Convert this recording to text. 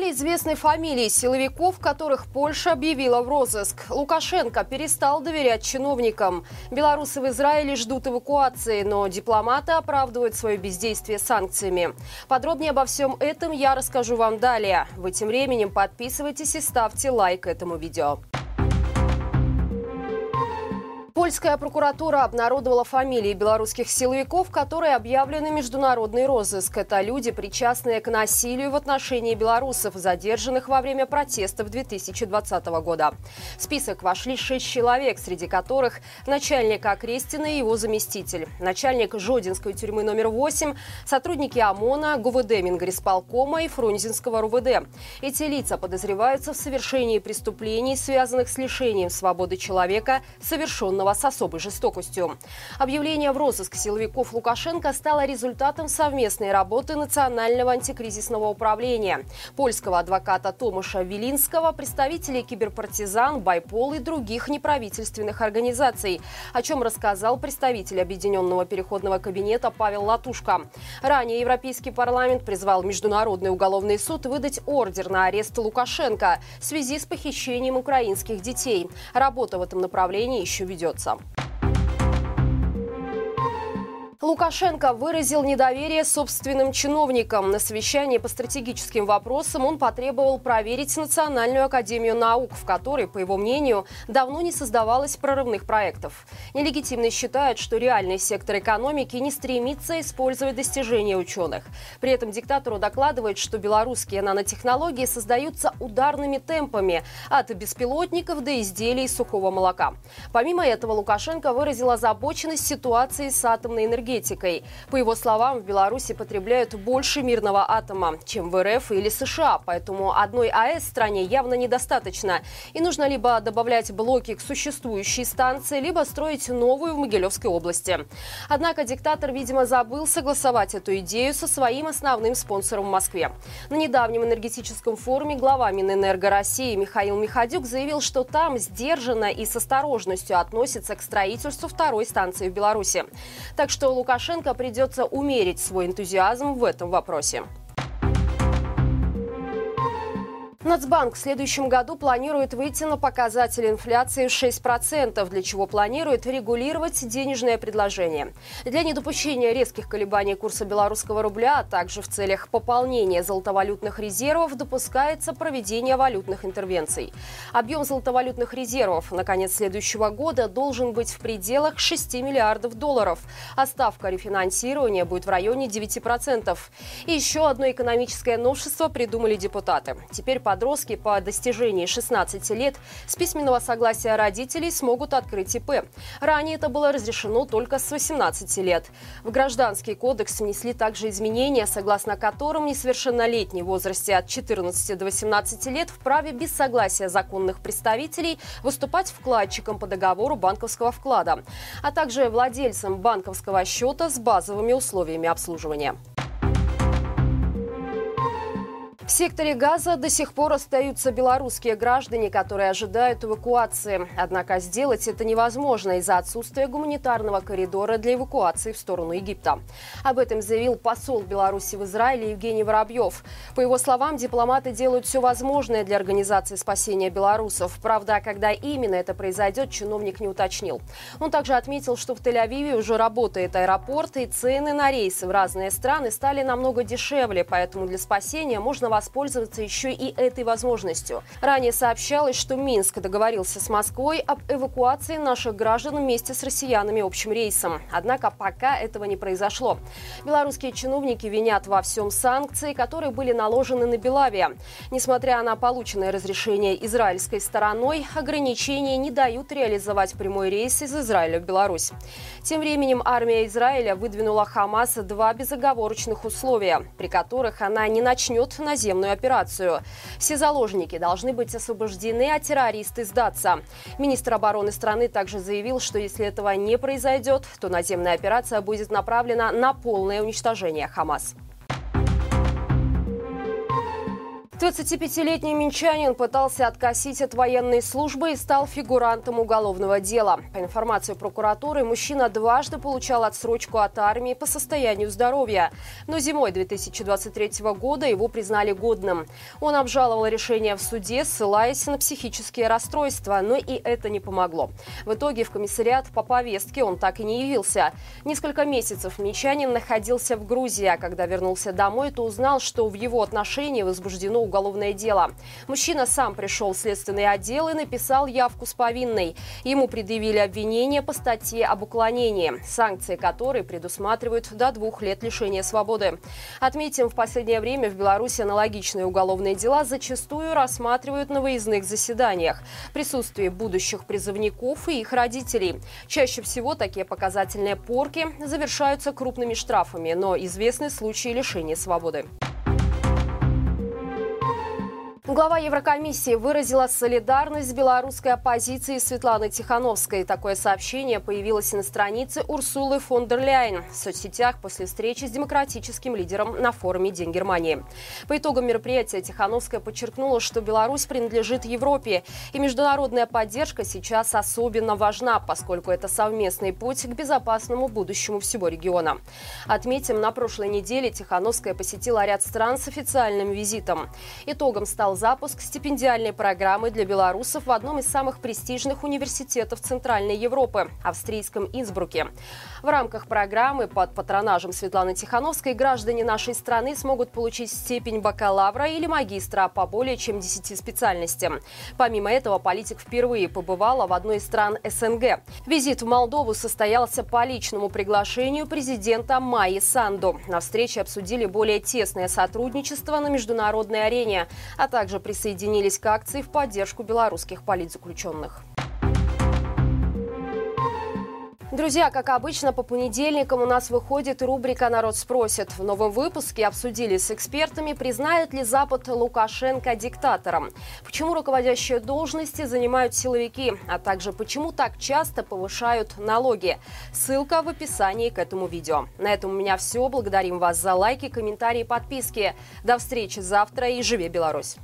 Назвали известные фамилии силовиков, которых Польша объявила в розыск. Лукашенко перестал доверять чиновникам. Белорусы в Израиле ждут эвакуации, но дипломаты оправдывают свое бездействие санкциями. Подробнее обо всем этом я расскажу вам далее. Вы тем временем подписывайтесь и ставьте лайк этому видео. Польская прокуратура обнародовала фамилии белорусских силовиков, которые объявлены международный розыск. Это люди, причастные к насилию в отношении белорусов, задержанных во время протестов 2020 года. В список вошли шесть человек, среди которых начальник Окрестина и его заместитель, начальник Жодинской тюрьмы номер 8, сотрудники ОМОНа, ГУВД Мингорисполкома и Фрунзенского РУВД. Эти лица подозреваются в совершении преступлений, связанных с лишением свободы человека, совершенного с особой жестокостью. Объявление в розыск силовиков Лукашенко стало результатом совместной работы Национального антикризисного управления, польского адвоката Томаша Вилинского, представителей киберпартизан, Байпол и других неправительственных организаций, о чем рассказал представитель Объединенного переходного кабинета Павел Латушка. Ранее Европейский парламент призвал Международный уголовный суд выдать ордер на арест Лукашенко в связи с похищением украинских детей. Работа в этом направлении еще ведется ведется. Лукашенко выразил недоверие собственным чиновникам. На совещании по стратегическим вопросам он потребовал проверить Национальную академию наук, в которой, по его мнению, давно не создавалось прорывных проектов. Нелегитимный считает, что реальный сектор экономики не стремится использовать достижения ученых. При этом диктатору докладывает, что белорусские нанотехнологии создаются ударными темпами от беспилотников до изделий сухого молока. Помимо этого, Лукашенко выразил озабоченность ситуацией с атомной энергетикой энергетикой. По его словам, в Беларуси потребляют больше мирного атома, чем в РФ или США, поэтому одной АЭС стране явно недостаточно. И нужно либо добавлять блоки к существующей станции, либо строить новую в Могилевской области. Однако диктатор, видимо, забыл согласовать эту идею со своим основным спонсором в Москве. На недавнем энергетическом форуме глава Минэнерго России Михаил Михадюк заявил, что там сдержанно и с осторожностью относится к строительству второй станции в Беларуси. Так что Лукашенко придется умерить свой энтузиазм в этом вопросе. Нацбанк в следующем году планирует выйти на показатель инфляции в 6%, для чего планирует регулировать денежное предложение. Для недопущения резких колебаний курса белорусского рубля, а также в целях пополнения золотовалютных резервов допускается проведение валютных интервенций. Объем золотовалютных резервов на конец следующего года должен быть в пределах 6 миллиардов долларов, а ставка рефинансирования будет в районе 9%. И еще одно экономическое новшество придумали депутаты. Теперь подростки по достижении 16 лет с письменного согласия родителей смогут открыть ИП. Ранее это было разрешено только с 18 лет. В Гражданский кодекс внесли также изменения, согласно которым несовершеннолетний в возрасте от 14 до 18 лет вправе без согласия законных представителей выступать вкладчиком по договору банковского вклада, а также владельцем банковского счета с базовыми условиями обслуживания. Секторе газа до сих пор остаются белорусские граждане, которые ожидают эвакуации. Однако сделать это невозможно из-за отсутствия гуманитарного коридора для эвакуации в сторону Египта. Об этом заявил посол Беларуси в Израиле Евгений Воробьев. По его словам, дипломаты делают все возможное для организации спасения белорусов. Правда, когда именно это произойдет, чиновник не уточнил. Он также отметил, что в Тель-Авиве уже работает аэропорт, и цены на рейсы в разные страны стали намного дешевле, поэтому для спасения можно воспользоваться еще и этой возможностью. Ранее сообщалось, что Минск договорился с Москвой об эвакуации наших граждан вместе с россиянами общим рейсом. Однако пока этого не произошло. Белорусские чиновники винят во всем санкции, которые были наложены на Белавия. Несмотря на полученное разрешение израильской стороной, ограничения не дают реализовать прямой рейс из Израиля в Беларусь. Тем временем армия Израиля выдвинула Хамас два безоговорочных условия, при которых она не начнет наземную наземную операцию. Все заложники должны быть освобождены, а террористы сдаться. Министр обороны страны также заявил, что если этого не произойдет, то наземная операция будет направлена на полное уничтожение Хамас. 25-летний минчанин пытался откосить от военной службы и стал фигурантом уголовного дела. По информации прокуратуры, мужчина дважды получал отсрочку от армии по состоянию здоровья. Но зимой 2023 года его признали годным. Он обжаловал решение в суде, ссылаясь на психические расстройства, но и это не помогло. В итоге в комиссариат по повестке он так и не явился. Несколько месяцев минчанин находился в Грузии, а когда вернулся домой, то узнал, что в его отношении возбуждено уголовное дело. Мужчина сам пришел в следственный отдел и написал явку с повинной. Ему предъявили обвинение по статье об уклонении, санкции которой предусматривают до двух лет лишения свободы. Отметим, в последнее время в Беларуси аналогичные уголовные дела зачастую рассматривают на выездных заседаниях в присутствии будущих призывников и их родителей. Чаще всего такие показательные порки завершаются крупными штрафами, но известны случаи лишения свободы. Глава Еврокомиссии выразила солидарность с белорусской оппозицией Светланы Тихановской. Такое сообщение появилось на странице Урсулы фон дер Ляйен в соцсетях после встречи с демократическим лидером на форуме «День Германии». По итогам мероприятия Тихановская подчеркнула, что Беларусь принадлежит Европе, и международная поддержка сейчас особенно важна, поскольку это совместный путь к безопасному будущему всего региона. Отметим, на прошлой неделе Тихановская посетила ряд стран с официальным визитом. Итогом стал запуск стипендиальной программы для белорусов в одном из самых престижных университетов Центральной Европы – австрийском Инсбруке. В рамках программы под патронажем Светланы Тихановской граждане нашей страны смогут получить степень бакалавра или магистра по более чем 10 специальностям. Помимо этого, политик впервые побывала в одной из стран СНГ. Визит в Молдову состоялся по личному приглашению президента Майи Санду. На встрече обсудили более тесное сотрудничество на международной арене, а также также присоединились к акции в поддержку белорусских политзаключенных. Друзья, как обычно, по понедельникам у нас выходит рубрика «Народ спросит». В новом выпуске обсудили с экспертами, признает ли Запад Лукашенко диктатором, почему руководящие должности занимают силовики, а также почему так часто повышают налоги. Ссылка в описании к этому видео. На этом у меня все. Благодарим вас за лайки, комментарии, подписки. До встречи завтра и живи Беларусь!